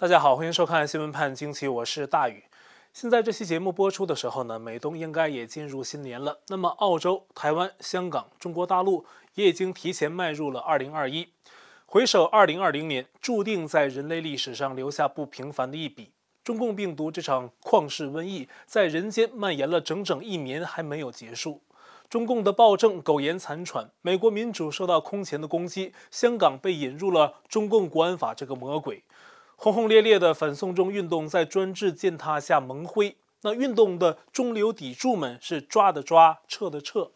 大家好，欢迎收看新闻判惊奇，我是大宇。现在这期节目播出的时候呢，美东应该也进入新年了。那么，澳洲、台湾、香港、中国大陆也已经提前迈入了二零二一。回首二零二零年，注定在人类历史上留下不平凡的一笔。中共病毒这场旷世瘟疫在人间蔓延了整整一年，还没有结束。中共的暴政苟延残喘，美国民主受到空前的攻击，香港被引入了中共国安法这个魔鬼。轰轰烈烈的反送中运动在专制践踏下蒙灰，那运动的中流砥柱们是抓的抓，撤的撤，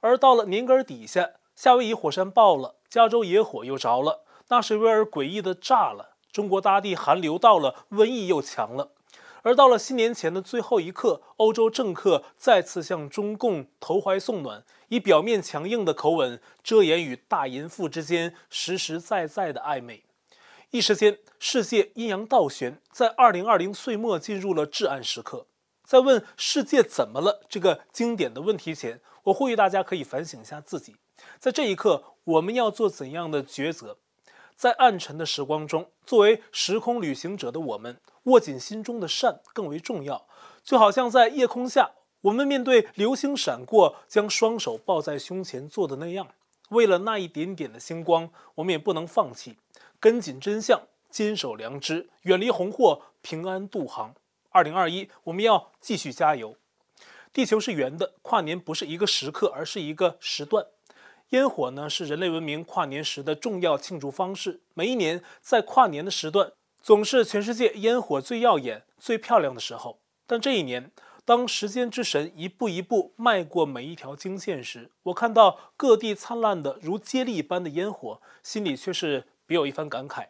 而到了年根底下，夏威夷火山爆了，加州野火又着了，纳什维尔诡异的炸了，中国大地寒流到了，瘟疫又强了，而到了新年前的最后一刻，欧洲政客再次向中共投怀送暖，以表面强硬的口吻遮掩与大淫妇之间实实在在的暧昧。一时间，世界阴阳倒悬，在二零二零岁末进入了至暗时刻。在问“世界怎么了”这个经典的问题前，我呼吁大家可以反省一下自己，在这一刻，我们要做怎样的抉择？在暗沉的时光中，作为时空旅行者的我们，握紧心中的善更为重要。就好像在夜空下，我们面对流星闪过，将双手抱在胸前做的那样。为了那一点点的星光，我们也不能放弃。跟紧真相，坚守良知，远离红祸，平安渡航。二零二一，我们要继续加油。地球是圆的，跨年不是一个时刻，而是一个时段。烟火呢，是人类文明跨年时的重要庆祝方式。每一年在跨年的时段，总是全世界烟火最耀眼、最漂亮的时候。但这一年，当时间之神一步一步迈过每一条经线时，我看到各地灿烂的如接力一般的烟火，心里却是。别有一番感慨，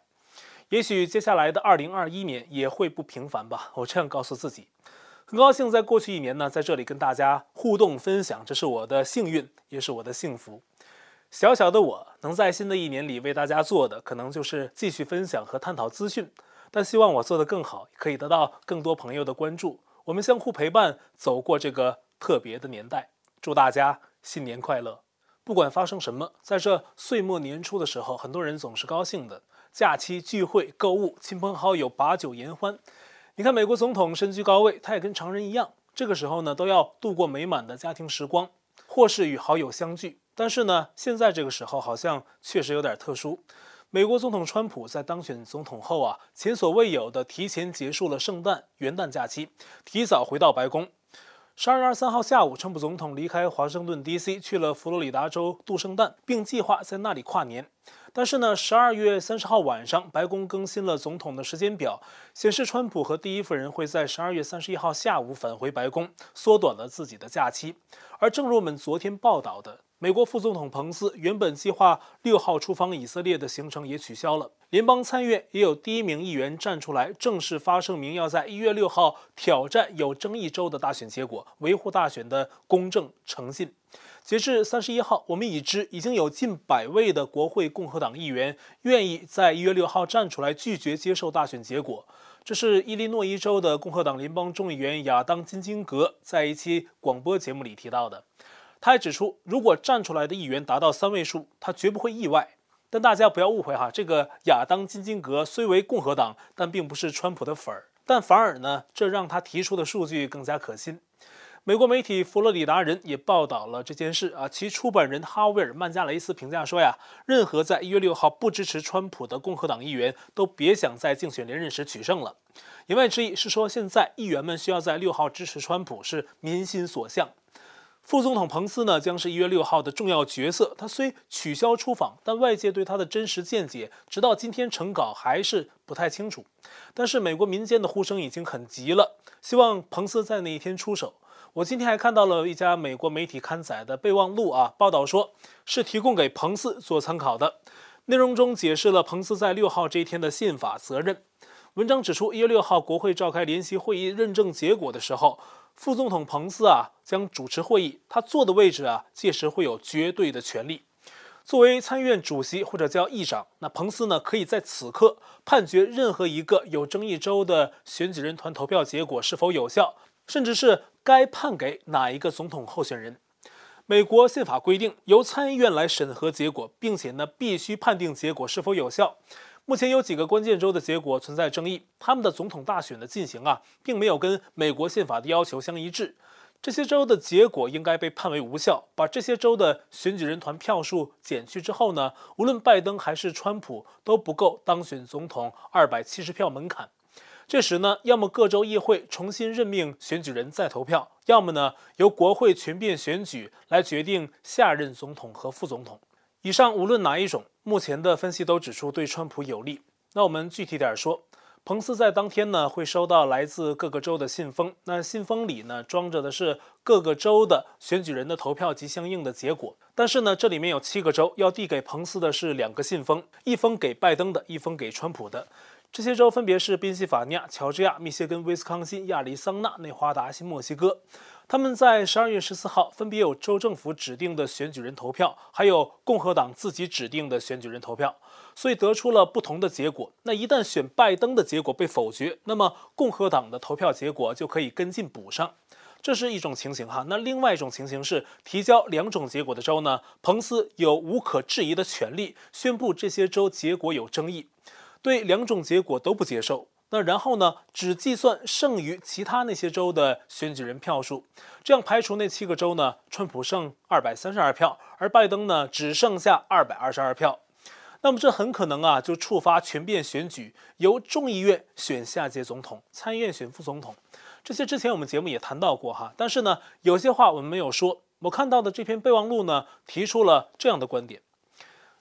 也许接下来的二零二一年也会不平凡吧。我这样告诉自己，很高兴在过去一年呢，在这里跟大家互动分享，这是我的幸运，也是我的幸福。小小的我能在新的一年里为大家做的，可能就是继续分享和探讨资讯，但希望我做得更好，可以得到更多朋友的关注。我们相互陪伴，走过这个特别的年代。祝大家新年快乐！不管发生什么，在这岁末年初的时候，很多人总是高兴的。假期聚会、购物，亲朋好友把酒言欢。你看，美国总统身居高位，他也跟常人一样，这个时候呢，都要度过美满的家庭时光，或是与好友相聚。但是呢，现在这个时候好像确实有点特殊。美国总统川普在当选总统后啊，前所未有的提前结束了圣诞、元旦假期，提早回到白宫。十二月二十三号下午，川普总统离开华盛顿 D.C. 去了佛罗里达州度圣诞，并计划在那里跨年。但是呢，十二月三十号晚上，白宫更新了总统的时间表，显示川普和第一夫人会在十二月三十一号下午返回白宫，缩短了自己的假期。而正如我们昨天报道的，美国副总统彭斯原本计划六号出访以色列的行程也取消了。联邦参议院也有第一名议员站出来正式发声明，要在一月六号挑战有争议州的大选结果，维护大选的公正诚信。截至三十一号，我们已知已经有近百位的国会共和党议员愿意在一月六号站出来拒绝接受大选结果。这是伊利诺伊州的共和党联邦众议员亚当金金格在一期广播节目里提到的。他还指出，如果站出来的议员达到三位数，他绝不会意外。但大家不要误会哈，这个亚当金金格虽为共和党，但并不是川普的粉儿。但反而呢，这让他提出的数据更加可信。美国媒体佛罗里达人也报道了这件事啊，其出版人哈维尔曼加雷斯评价说呀，任何在一月六号不支持川普的共和党议员都别想在竞选连任时取胜了。言外之意是说，现在议员们需要在六号支持川普是民心所向。副总统彭斯呢，将是一月六号的重要角色。他虽取消出访，但外界对他的真实见解，直到今天成稿还是不太清楚。但是美国民间的呼声已经很急了，希望彭斯在那一天出手。我今天还看到了一家美国媒体刊载的备忘录啊，报道说是提供给彭斯做参考的，内容中解释了彭斯在六号这一天的宪法责任。文章指出，一月六号国会召开联席会议认证结果的时候。副总统彭斯啊将主持会议，他坐的位置啊届时会有绝对的权利。作为参议院主席或者叫议长，那彭斯呢可以在此刻判决任何一个有争议州的选举人团投票结果是否有效，甚至是该判给哪一个总统候选人。美国宪法规定由参议院来审核结果，并且呢必须判定结果是否有效。目前有几个关键州的结果存在争议，他们的总统大选的进行啊，并没有跟美国宪法的要求相一致。这些州的结果应该被判为无效。把这些州的选举人团票数减去之后呢，无论拜登还是川普都不够当选总统二百七十票门槛。这时呢，要么各州议会重新任命选举人再投票，要么呢由国会全面选举来决定下任总统和副总统。以上无论哪一种，目前的分析都指出对川普有利。那我们具体点说，彭斯在当天呢会收到来自各个州的信封，那信封里呢装着的是各个州的选举人的投票及相应的结果。但是呢，这里面有七个州要递给彭斯的是两个信封，一封给拜登的，一封给川普的。这些州分别是宾夕法尼亚、乔治亚、密歇根、威斯康辛、亚利桑那、内华达、新墨西哥。他们在十二月十四号分别有州政府指定的选举人投票，还有共和党自己指定的选举人投票，所以得出了不同的结果。那一旦选拜登的结果被否决，那么共和党的投票结果就可以跟进补上，这是一种情形哈。那另外一种情形是提交两种结果的州呢，彭斯有无可置疑的权利宣布这些州结果有争议，对两种结果都不接受。那然后呢，只计算剩余其他那些州的选举人票数，这样排除那七个州呢，川普剩二百三十二票，而拜登呢只剩下二百二十二票。那么这很可能啊就触发全面选举，由众议院选下届总统，参议院选副总统。这些之前我们节目也谈到过哈，但是呢，有些话我们没有说。我看到的这篇备忘录呢，提出了这样的观点。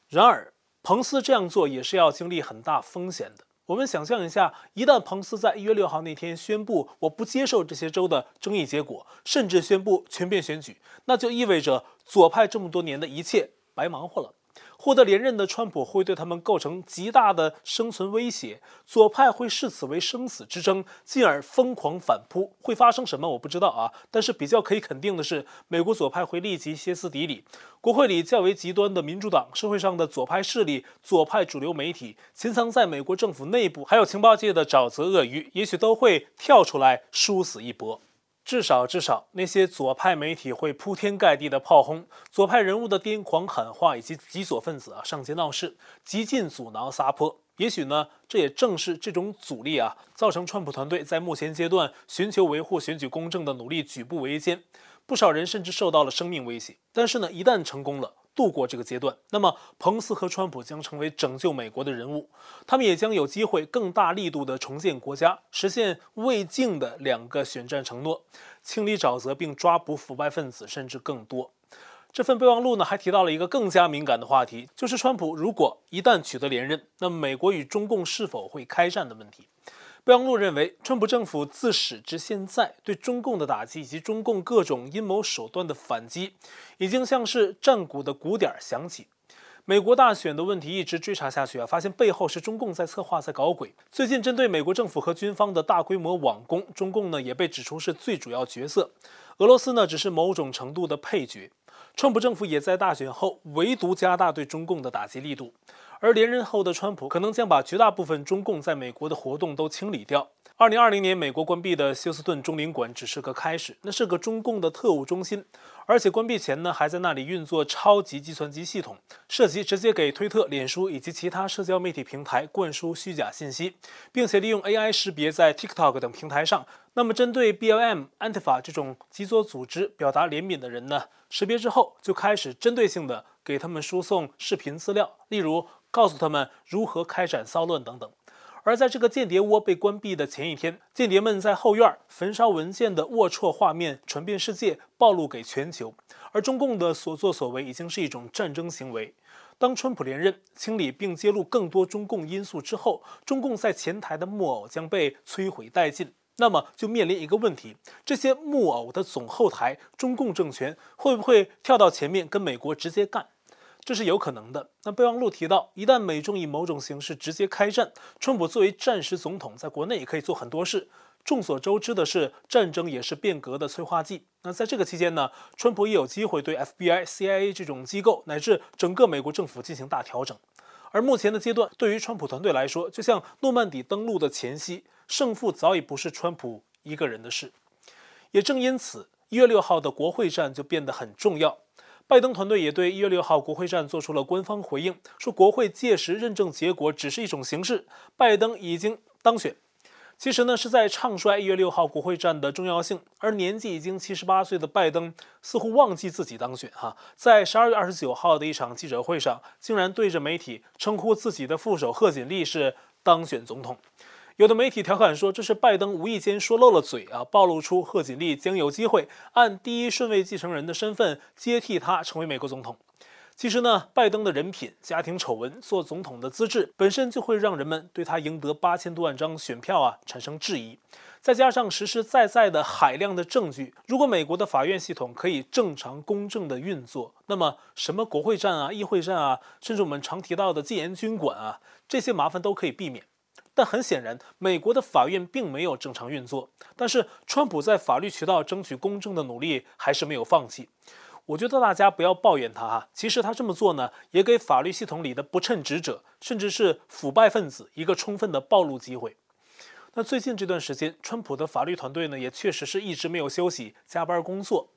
然而，彭斯这样做也是要经历很大风险的。我们想象一下，一旦彭斯在一月六号那天宣布我不接受这些州的争议结果，甚至宣布全面选举，那就意味着左派这么多年的一切白忙活了。获得连任的川普会对他们构成极大的生存威胁，左派会视此为生死之争，进而疯狂反扑。会发生什么我不知道啊，但是比较可以肯定的是，美国左派会立即歇斯底里。国会里较为极端的民主党、社会上的左派势力、左派主流媒体、潜藏在美国政府内部还有情报界的沼泽鳄鱼，也许都会跳出来殊死一搏。至少，至少那些左派媒体会铺天盖地的炮轰左派人物的癫狂喊话，以及极左分子啊上街闹事，极尽阻挠撒泼。也许呢，这也正是这种阻力啊，造成川普团队在目前阶段寻求维护选举公正的努力举步维艰，不少人甚至受到了生命威胁。但是呢，一旦成功了。度过这个阶段，那么彭斯和川普将成为拯救美国的人物，他们也将有机会更大力度地重建国家，实现未尽的两个选战承诺，清理沼泽并抓捕腐败分子，甚至更多。这份备忘录呢，还提到了一个更加敏感的话题，就是川普如果一旦取得连任，那么美国与中共是否会开战的问题。备忘录认为，川普政府自始至现在对中共的打击以及中共各种阴谋手段的反击，已经像是战鼓的鼓点响起。美国大选的问题一直追查下去啊，发现背后是中共在策划、在搞鬼。最近针对美国政府和军方的大规模网攻，中共呢也被指出是最主要角色，俄罗斯呢只是某种程度的配角。川普政府也在大选后唯独加大对中共的打击力度。而连任后的川普可能将把绝大部分中共在美国的活动都清理掉。二零二零年美国关闭的休斯顿中领馆只是个开始，那是个中共的特务中心，而且关闭前呢还在那里运作超级计算机系统，涉及直接给推特、脸书以及其他社交媒体平台灌输虚假信息，并且利用 AI 识别在 TikTok 等平台上。那么针对 BLM、Antifa 这种极左组织表达怜悯的人呢，识别之后就开始针对性的给他们输送视频资料，例如。告诉他们如何开展骚乱等等。而在这个间谍窝被关闭的前一天，间谍们在后院焚烧文件的龌龊画面传遍世界，暴露给全球。而中共的所作所为已经是一种战争行为。当川普连任，清理并揭露更多中共因素之后，中共在前台的木偶将被摧毁殆尽。那么就面临一个问题：这些木偶的总后台中共政权会不会跳到前面跟美国直接干？这是有可能的。那备忘录提到，一旦美中以某种形式直接开战，川普作为战时总统，在国内也可以做很多事。众所周知的是，战争也是变革的催化剂。那在这个期间呢，川普也有机会对 FBI、CIA 这种机构乃至整个美国政府进行大调整。而目前的阶段，对于川普团队来说，就像诺曼底登陆的前夕，胜负早已不是川普一个人的事。也正因此，一月六号的国会战就变得很重要。拜登团队也对一月六号国会战做出了官方回应，说国会届时认证结果只是一种形式，拜登已经当选。其实呢，是在唱衰一月六号国会战的重要性，而年纪已经七十八岁的拜登似乎忘记自己当选哈，在十二月二十九号的一场记者会上，竟然对着媒体称呼自己的副手贺锦丽是当选总统。有的媒体调侃说，这是拜登无意间说漏了嘴啊，暴露出贺锦丽将有机会按第一顺位继承人的身份接替他成为美国总统。其实呢，拜登的人品、家庭丑闻、做总统的资质，本身就会让人们对他赢得八千多万张选票啊产生质疑。再加上实实在在的海量的证据，如果美国的法院系统可以正常公正的运作，那么什么国会战啊、议会战啊，甚至我们常提到的戒严军管啊，这些麻烦都可以避免。但很显然，美国的法院并没有正常运作。但是，川普在法律渠道争取公正的努力还是没有放弃。我觉得大家不要抱怨他哈，其实他这么做呢，也给法律系统里的不称职者，甚至是腐败分子一个充分的暴露机会。那最近这段时间，川普的法律团队呢，也确实是一直没有休息，加班工作。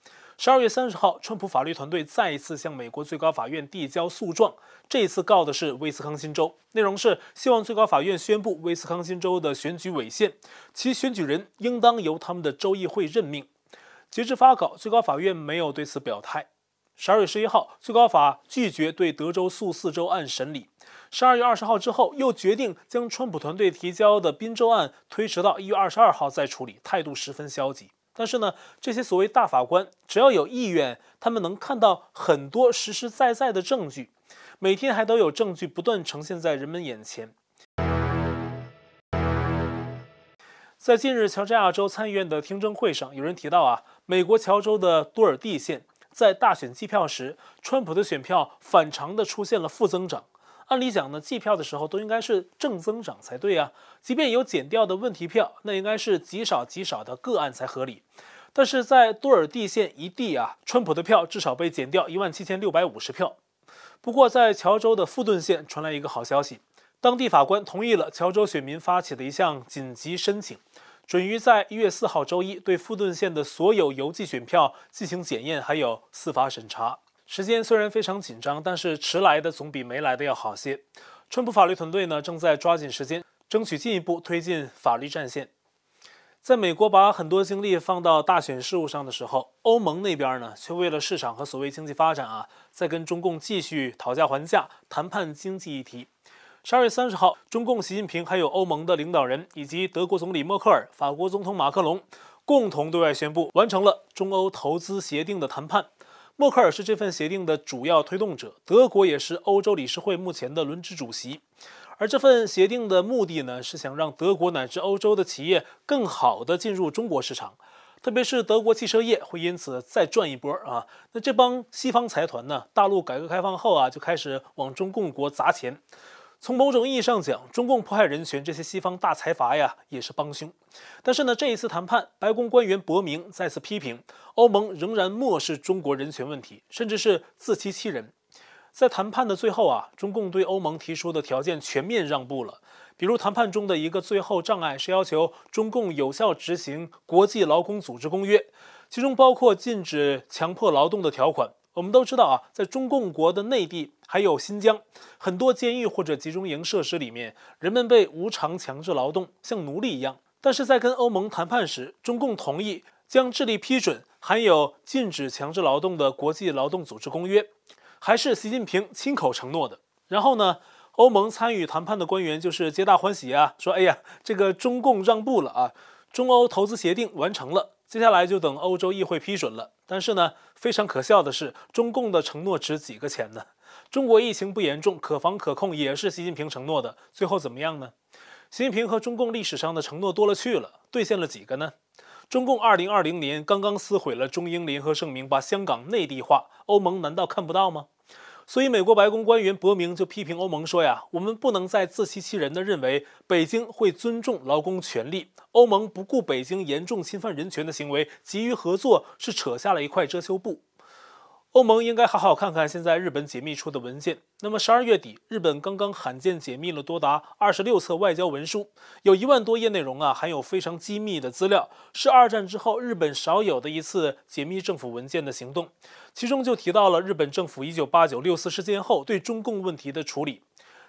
十二月三十号，川普法律团队再一次向美国最高法院递交诉状，这一次告的是威斯康辛州，内容是希望最高法院宣布威斯康辛州的选举违宪，其选举人应当由他们的州议会任命。截至发稿，最高法院没有对此表态。十二月十一号，最高法拒绝对德州诉四州案审理。十二月二十号之后，又决定将川普团队提交的宾州案推迟到一月二十二号再处理，态度十分消极。但是呢，这些所谓大法官只要有意愿，他们能看到很多实实在在的证据，每天还都有证据不断呈现在人们眼前。在近日乔治亚州参议院的听证会上，有人提到啊，美国乔州的多尔蒂县在大选计票时，川普的选票反常的出现了负增长。按理讲呢，计票的时候都应该是正增长才对啊。即便有减掉的问题票，那应该是极少极少的个案才合理。但是在多尔蒂县一地啊，川普的票至少被减掉一万七千六百五十票。不过在乔州的富顿县传来一个好消息。当地法官同意了乔州选民发起的一项紧急申请，准于在一月四号周一对富顿县的所有邮寄选票进行检验，还有司法审查。时间虽然非常紧张，但是迟来的总比没来的要好些。川普法律团队呢，正在抓紧时间，争取进一步推进法律战线。在美国把很多精力放到大选事务上的时候，欧盟那边呢，却为了市场和所谓经济发展啊，在跟中共继续讨价还价，谈判经济议题。十二月三十号，中共习近平还有欧盟的领导人以及德国总理默克尔、法国总统马克龙共同对外宣布完成了中欧投资协定的谈判。默克尔是这份协定的主要推动者，德国也是欧洲理事会目前的轮值主席。而这份协定的目的呢，是想让德国乃至欧洲的企业更好地进入中国市场，特别是德国汽车业会因此再赚一波啊。那这帮西方财团呢，大陆改革开放后啊，就开始往中共国砸钱。从某种意义上讲，中共迫害人权，这些西方大财阀呀也是帮凶。但是呢，这一次谈判，白宫官员伯明再次批评欧盟仍然漠视中国人权问题，甚至是自欺欺人。在谈判的最后啊，中共对欧盟提出的条件全面让步了。比如谈判中的一个最后障碍是要求中共有效执行国际劳工组织公约，其中包括禁止强迫劳动的条款。我们都知道啊，在中共国的内地还有新疆，很多监狱或者集中营设施里面，人们被无偿强制劳动，像奴隶一样。但是在跟欧盟谈判时，中共同意将智力批准含有禁止强制劳动的国际劳动组织公约，还是习近平亲口承诺的。然后呢，欧盟参与谈判的官员就是皆大欢喜啊，说：“哎呀，这个中共让步了啊，中欧投资协定完成了。”接下来就等欧洲议会批准了。但是呢，非常可笑的是，中共的承诺值几个钱呢？中国疫情不严重，可防可控，也是习近平承诺的。最后怎么样呢？习近平和中共历史上的承诺多了去了，兑现了几个呢？中共二零二零年刚刚撕毁了中英联合声明，把香港内地化，欧盟难道看不到吗？所以，美国白宫官员伯明就批评欧盟说呀：“我们不能再自欺欺人地认为北京会尊重劳工权利。欧盟不顾北京严重侵犯人权的行为，急于合作是扯下了一块遮羞布。”欧盟应该好好看看现在日本解密出的文件。那么十二月底，日本刚刚罕见解密了多达二十六册外交文书，有一万多页内容啊，含有非常机密的资料，是二战之后日本少有的一次解密政府文件的行动。其中就提到了日本政府一九八九六四事件后对中共问题的处理。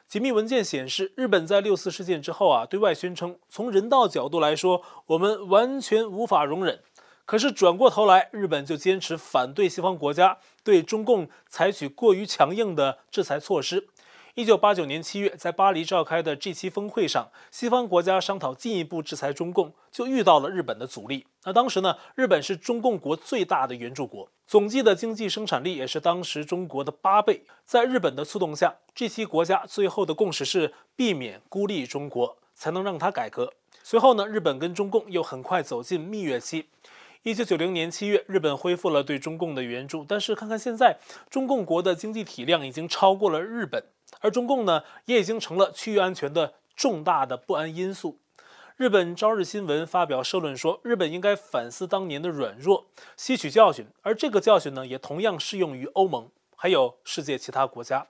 解密文件显示，日本在六四事件之后啊，对外宣称从人道角度来说，我们完全无法容忍。可是转过头来，日本就坚持反对西方国家对中共采取过于强硬的制裁措施。一九八九年七月，在巴黎召开的 G 七峰会上，西方国家商讨进一步制裁中共，就遇到了日本的阻力。那当时呢，日本是中共国最大的援助国，总计的经济生产力也是当时中国的八倍。在日本的促动下，G 七国家最后的共识是避免孤立中国，才能让它改革。随后呢，日本跟中共又很快走进蜜月期。一九九零年七月，日本恢复了对中共的援助，但是看看现在，中共国的经济体量已经超过了日本，而中共呢，也已经成了区域安全的重大的不安因素。日本朝日新闻发表社论说，日本应该反思当年的软弱，吸取教训，而这个教训呢，也同样适用于欧盟，还有世界其他国家。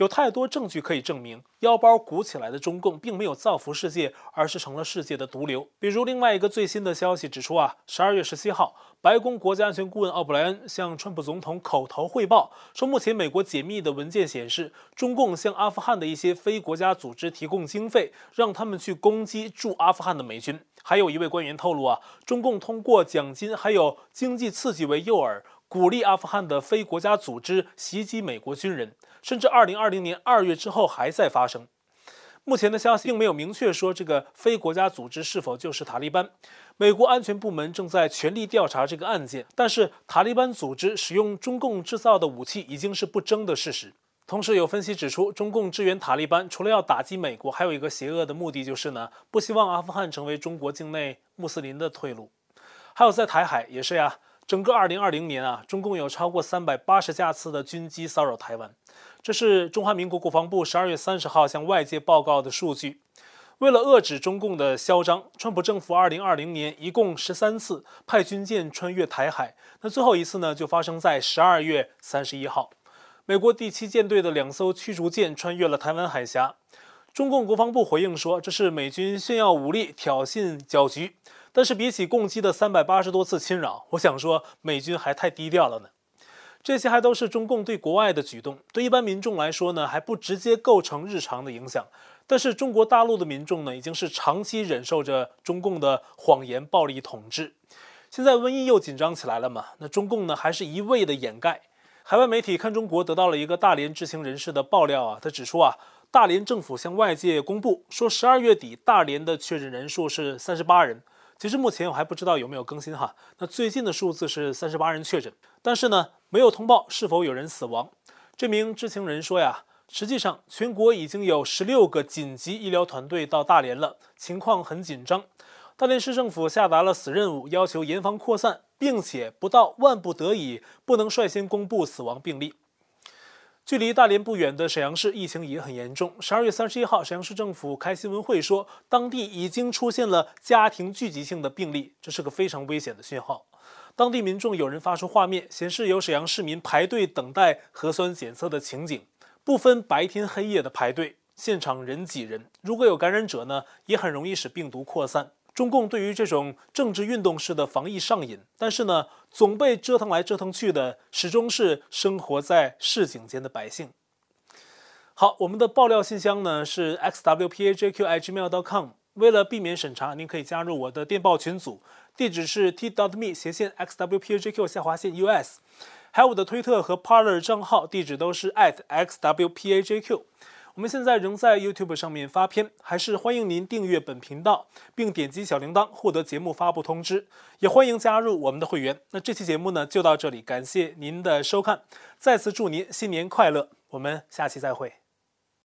有太多证据可以证明，腰包鼓起来的中共并没有造福世界，而是成了世界的毒瘤。比如，另外一个最新的消息指出啊，十二月十七号，白宫国家安全顾问奥布莱恩向川普总统口头汇报说，目前美国解密的文件显示，中共向阿富汗的一些非国家组织提供经费，让他们去攻击驻阿富汗的美军。还有一位官员透露啊，中共通过奖金还有经济刺激为诱饵，鼓励阿富汗的非国家组织袭击美国军人。甚至二零二零年二月之后还在发生。目前的消息并没有明确说这个非国家组织是否就是塔利班。美国安全部门正在全力调查这个案件，但是塔利班组织使用中共制造的武器已经是不争的事实。同时有分析指出，中共支援塔利班除了要打击美国，还有一个邪恶的目的，就是呢不希望阿富汗成为中国境内穆斯林的退路。还有在台海也是呀，整个二零二零年啊，中共有超过三百八十架次的军机骚扰台湾。这是中华民国国防部十二月三十号向外界报告的数据。为了遏制中共的嚣张，川普政府二零二零年一共十三次派军舰穿越台海。那最后一次呢，就发生在十二月三十一号，美国第七舰队的两艘驱逐舰穿越了台湾海峡。中共国防部回应说，这是美军炫耀武力、挑衅搅局。但是比起共机的三百八十多次侵扰，我想说美军还太低调了呢。这些还都是中共对国外的举动，对一般民众来说呢，还不直接构成日常的影响。但是中国大陆的民众呢，已经是长期忍受着中共的谎言暴力统治。现在瘟疫又紧张起来了嘛？那中共呢，还是一味的掩盖。海外媒体看中国得到了一个大连知情人士的爆料啊，他指出啊，大连政府向外界公布说，十二月底大连的确诊人数是三十八人。其实目前我还不知道有没有更新哈。那最近的数字是三十八人确诊，但是呢，没有通报是否有人死亡。这名知情人说呀，实际上全国已经有十六个紧急医疗团队到大连了，情况很紧张。大连市政府下达了死任务，要求严防扩散，并且不到万不得已不能率先公布死亡病例。距离大连不远的沈阳市疫情也很严重。十二月三十一号，沈阳市政府开新闻会说，当地已经出现了家庭聚集性的病例，这是个非常危险的讯号。当地民众有人发出画面，显示有沈阳市民排队等待核酸检测的情景，不分白天黑夜的排队，现场人挤人。如果有感染者呢，也很容易使病毒扩散。中共对于这种政治运动式的防疫上瘾，但是呢，总被折腾来折腾去的，始终是生活在市井间的百姓。好，我们的爆料信箱呢是 xwpajq@gmail.com。为了避免审查，您可以加入我的电报群组，地址是 t.me 斜线 xwpajq 下划线 us。还有我的推特和 Parler 账号，地址都是 @xwpajq。我们现在仍在 YouTube 上面发片，还是欢迎您订阅本频道，并点击小铃铛获得节目发布通知。也欢迎加入我们的会员。那这期节目呢就到这里，感谢您的收看，再次祝您新年快乐，我们下期再会。